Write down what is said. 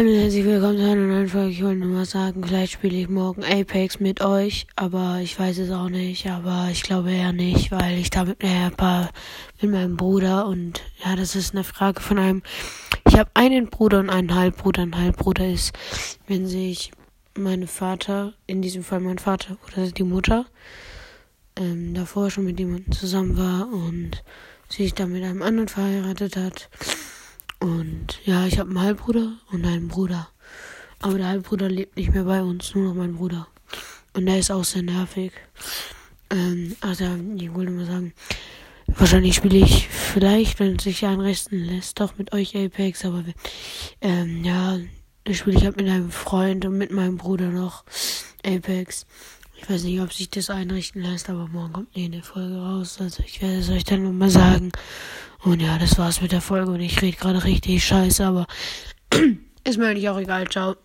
Herzlich willkommen zu einer neuen Folge. Ich wollte nur mal sagen, vielleicht spiele ich morgen Apex mit euch, aber ich weiß es auch nicht. Aber ich glaube eher nicht, weil ich da mit, äh, paar, mit meinem Bruder und ja, das ist eine Frage von einem. Ich habe einen Bruder und einen Halbbruder. Ein Halbbruder ist, wenn sich mein Vater, in diesem Fall mein Vater oder die Mutter, ähm, davor schon mit jemandem zusammen war und sich dann mit einem anderen verheiratet hat und ja, ich habe einen Halbbruder und einen Bruder. Aber der Halbbruder lebt nicht mehr bei uns, nur noch mein Bruder. Und der ist auch sehr nervig. Ähm, also, ich wollte mal sagen, wahrscheinlich spiele ich vielleicht, wenn es sich einrichten lässt, doch mit euch Apex, aber ähm, ja, dann spiele ich halt mit einem Freund und mit meinem Bruder noch Apex. Ich weiß nicht, ob sich das einrichten lässt, aber morgen kommt eine Folge raus. Also ich werde es euch dann nochmal sagen. Und ja, das war's mit der Folge und ich rede gerade richtig scheiße, aber ist mir eigentlich auch egal. Ciao.